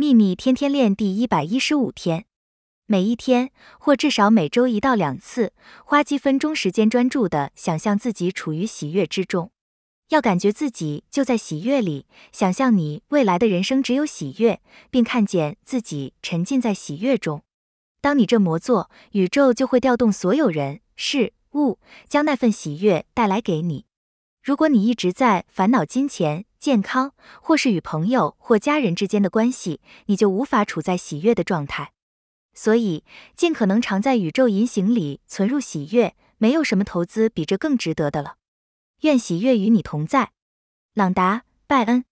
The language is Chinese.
秘密天天练第一百一十五天，每一天或至少每周一到两次，花几分钟时间专注的想象自己处于喜悦之中，要感觉自己就在喜悦里，想象你未来的人生只有喜悦，并看见自己沉浸在喜悦中。当你这么做，宇宙就会调动所有人事物，将那份喜悦带来给你。如果你一直在烦恼金钱、健康，或是与朋友或家人之间的关系，你就无法处在喜悦的状态。所以，尽可能常在宇宙银行里存入喜悦，没有什么投资比这更值得的了。愿喜悦与你同在，朗达·拜恩。